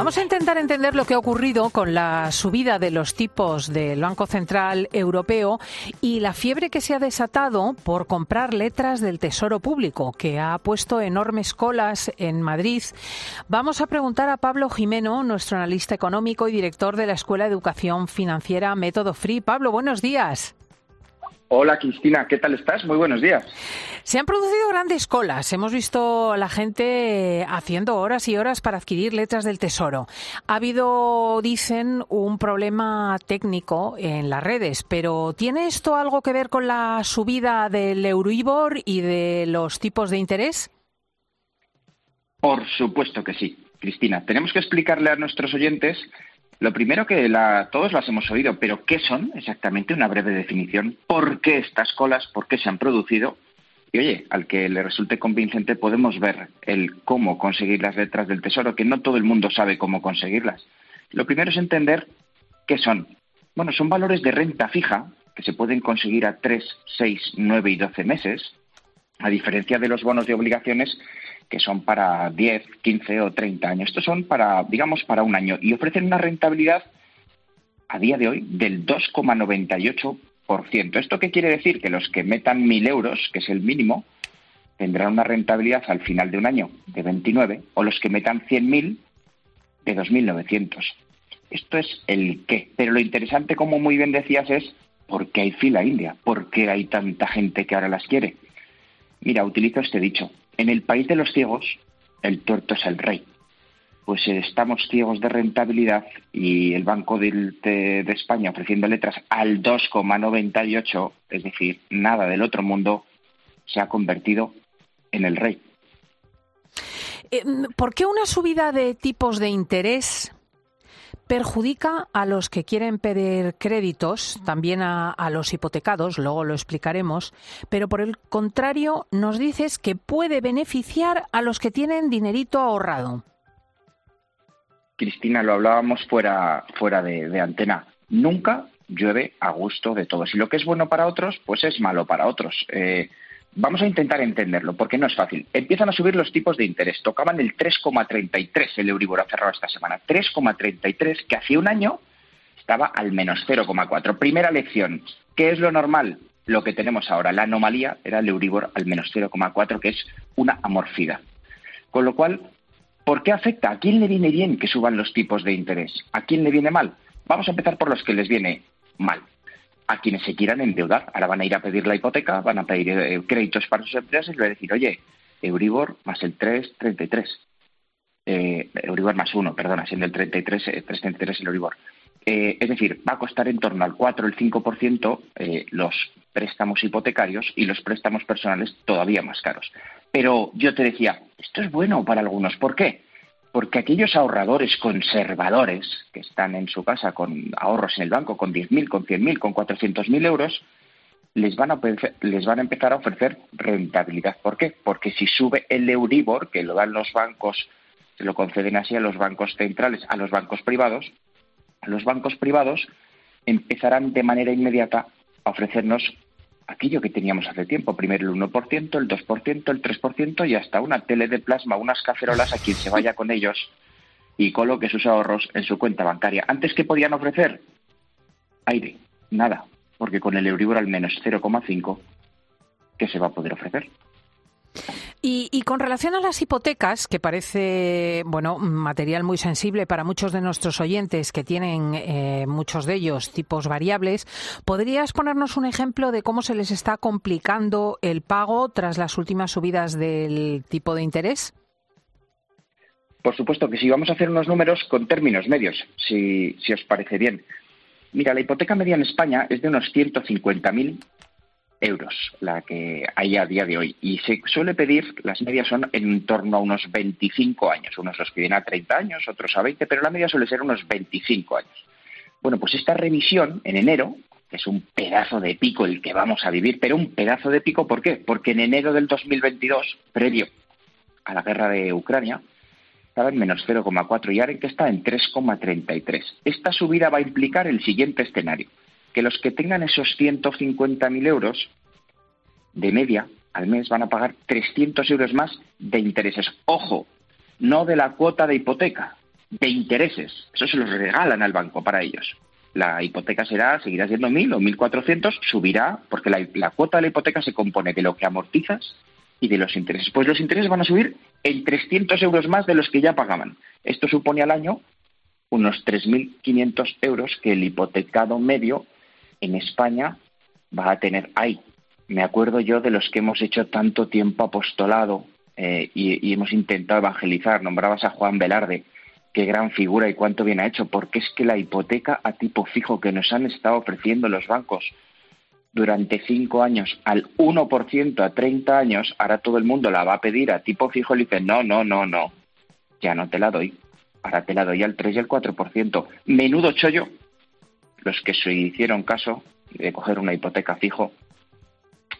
Vamos a intentar entender lo que ha ocurrido con la subida de los tipos del Banco Central Europeo y la fiebre que se ha desatado por comprar letras del Tesoro Público, que ha puesto enormes colas en Madrid. Vamos a preguntar a Pablo Jimeno, nuestro analista económico y director de la Escuela de Educación Financiera Método Free. Pablo, buenos días. Hola Cristina, ¿qué tal estás? Muy buenos días. Se han producido grandes colas. Hemos visto a la gente haciendo horas y horas para adquirir letras del Tesoro. Ha habido, dicen, un problema técnico en las redes, pero ¿tiene esto algo que ver con la subida del Euribor y de los tipos de interés? Por supuesto que sí, Cristina. Tenemos que explicarle a nuestros oyentes lo primero que la, todos las hemos oído, pero ¿qué son exactamente? Una breve definición. ¿Por qué estas colas? ¿Por qué se han producido? Y oye, al que le resulte convincente podemos ver el cómo conseguir las letras del tesoro, que no todo el mundo sabe cómo conseguirlas. Lo primero es entender qué son. Bueno, son valores de renta fija que se pueden conseguir a 3, 6, 9 y 12 meses, a diferencia de los bonos de obligaciones que son para 10, 15 o 30 años. Estos son para, digamos, para un año y ofrecen una rentabilidad a día de hoy del 2,98%. ¿Esto qué quiere decir? Que los que metan 1.000 euros, que es el mínimo, tendrán una rentabilidad al final de un año de 29 o los que metan 100.000 de 2.900. Esto es el qué. Pero lo interesante, como muy bien decías, es por qué hay fila india, por qué hay tanta gente que ahora las quiere. Mira, utilizo este dicho. En el país de los ciegos, el tuerto es el rey. Pues estamos ciegos de rentabilidad y el Banco de, España ofreciendo letras al 2,98, es decir, nada del otro mundo, se ha convertido en el rey. Eh, ¿Por qué una subida de tipos de interés perjudica a los que quieren pedir créditos, también a, los hipotecados, luego lo explicaremos, pero por el contrario nos dices que puede beneficiar a los que tienen dinerito ahorrado. Cristina, lo hablábamos fuera, fuera de, antena. Nunca llueve a gusto de todos. Y lo que es bueno para otros, pues es malo para otros. Eh, Vamos a intentar entenderlo, porque no es fácil. Empiezan a subir los tipos de interés. Tocaban el 3,33, el Euribor ha cerrado esta semana. 3,33, que hace un año estaba al menos 0,4. Primera lección. ¿Qué es lo normal? Lo que tenemos ahora. La anomalía era el Euribor al menos 0,4, que es una amorfidad. Con lo cual, ¿por qué afecta? ¿A quién le viene bien que suban los tipos de interés? ¿A quién le viene mal? Vamos a empezar por los que les viene mal a quienes se quieran endeudar. Ahora van a ir a pedir la hipoteca, van a pedir eh, créditos para sus empresas y le van a decir, oye, Euribor más el 3,33. Eh, Euribor más 1, perdona, siendo el 33, 3,33 eh, el Euribor. Eh, es decir, va a costar en torno al 4 o el 5% eh, los préstamos hipotecarios y los préstamos personales todavía más caros. Pero yo te decía, esto es bueno para algunos. ¿Por qué? Porque aquellos ahorradores conservadores que están en su casa con ahorros en el banco con 10.000, con 100.000, con 400.000 euros, les van, a, les van a empezar a ofrecer rentabilidad. ¿Por qué? Porque si sube el Euribor, que lo dan los bancos, se lo conceden así a los bancos centrales, a los bancos privados, los bancos privados empezarán de manera inmediata a ofrecernos aquello que teníamos hace tiempo, primero el 1%, el 2%, el 3% y hasta una tele de plasma, unas cacerolas a quien se vaya con ellos y coloque sus ahorros en su cuenta bancaria. Antes que podían ofrecer aire, nada, porque con el Euribor al menos 0,5, ¿qué se va a poder ofrecer? Y, con relación a las hipotecas, que parece bueno material muy sensible para muchos de nuestros oyentes que tienen eh, muchos de ellos tipos variables, ¿podrías ponernos un ejemplo de cómo se les está complicando el pago tras las últimas subidas del tipo de interés? Por supuesto que sí. Vamos a hacer unos números con términos medios, si, si os parece bien. Mira, la hipoteca media en España es de unos 150.000 euros la que hay a día de hoy. Y se suele pedir, las medias son en torno a unos 25 años. Unos los piden a 30 años, otros a 20, pero la media suele ser unos 25 años. Bueno, pues esta revisión en enero, que es un pedazo de pico el que vamos a vivir, pero un pedazo de pico, ¿por qué? Porque en enero del 2022, previo a la guerra de Ucrania, estaba en menos 0,4 y ahora que está en 3,33. Esta subida va a implicar el siguiente escenario que los que tengan esos 150.000 euros de media al mes van a pagar 300 euros más de intereses. Ojo, no de la cuota de hipoteca, de intereses. Eso se los regalan al banco para ellos. La hipoteca será, seguirá siendo 1.000 o 1.400, subirá, porque la, la cuota de la hipoteca se compone de lo que amortizas y de los intereses. Pues los intereses van a subir en 300 euros más de los que ya pagaban. Esto supone al año unos 3.500 euros que el hipotecado medio en España va a tener ahí. Me acuerdo yo de los que hemos hecho tanto tiempo apostolado eh, y, hemos intentado evangelizar. Nombrabas a Juan Velarde, qué gran figura y cuánto bien ha hecho, porque es que la hipoteca a tipo fijo que nos han estado ofreciendo los bancos durante cinco años al 1% a 30 años, ahora todo el mundo la va a pedir a tipo fijo y le dice, no, no, no, no, ya no te la doy, ahora te la doy al 3 y al 4%. Menudo chollo los que se hicieron caso de coger una hipoteca fijo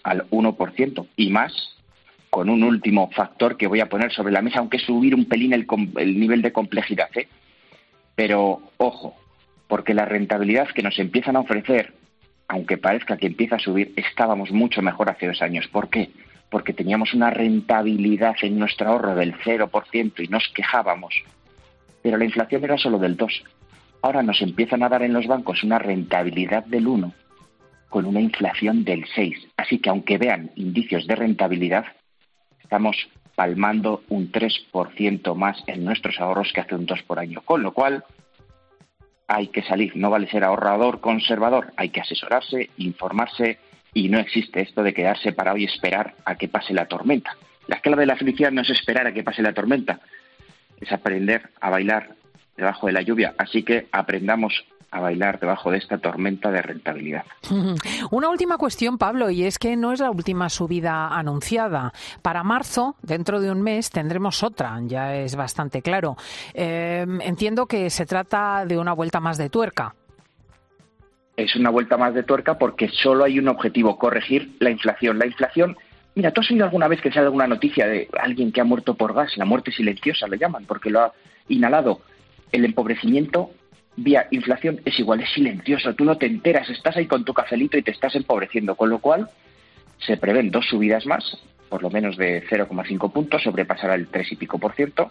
al 1% y más con un último factor que voy a poner sobre la mesa, aunque subir un pelín el, nivel de complejidad. ¿eh? Pero ojo, porque la rentabilidad que nos empiezan a ofrecer, aunque parezca que empieza a subir, estábamos mucho mejor hace dos años. ¿Por qué? Porque teníamos una rentabilidad en nuestro ahorro del 0% y nos quejábamos. Pero la inflación era solo del 2. Ahora nos empiezan a dar en los bancos una rentabilidad del 1 con una inflación del 6. Así que aunque vean indicios de rentabilidad, estamos palmando un 3% más en nuestros ahorros que hace un 2 por año. Con lo cual, hay que salir. No vale ser ahorrador conservador, hay que asesorarse, informarse y no existe esto de quedarse parado y esperar a que pase la tormenta. La clave de la felicidad no es esperar a que pase la tormenta, es aprender a bailar debajo de la lluvia. Así que aprendamos a bailar debajo de esta tormenta de rentabilidad. Una última cuestión, Pablo, y es que no es la última subida anunciada. Para marzo, dentro de un mes, tendremos otra, ya es bastante claro. Em, entiendo que se trata de una vuelta más de tuerca. Es una vuelta más de tuerca porque solo hay un objetivo, corregir la inflación. La inflación Mira, ¿tú has oído alguna vez que sale alguna noticia de alguien que ha muerto por gas? La muerte silenciosa lo llaman, porque lo ha inhalado. El empobrecimiento vía inflación es igual, es silencioso, tú no te enteras, estás ahí con tu cafelito y te estás empobreciendo, con lo cual se prevén dos subidas más, por lo menos de 0,5 puntos, sobrepasará el 3 y pico por ciento,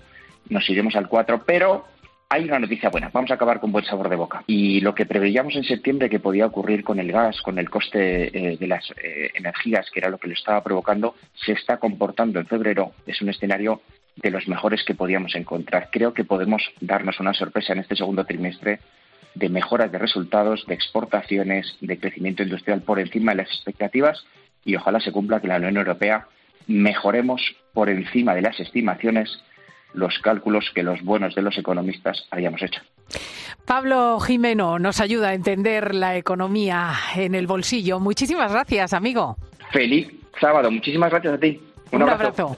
nos iremos al 4, pero hay una noticia buena, vamos a acabar con buen sabor de boca. Y lo que preveíamos en septiembre que podía ocurrir con el gas, con el coste eh, de las eh, energías, que era lo que lo estaba provocando, se está comportando en febrero. Es un escenario de los mejores que podíamos encontrar. Creo que podemos darnos una sorpresa en este segundo trimestre de mejoras de resultados, de exportaciones, de crecimiento industrial por encima de las expectativas y ojalá se cumpla que la Unión Europea mejoremos por encima de las estimaciones los cálculos que los buenos de los economistas habíamos hecho. Pablo Jimeno nos ayuda a entender la economía en el bolsillo. Muchísimas gracias, amigo. Feliz sábado. Muchísimas gracias a ti. Un, abrazo.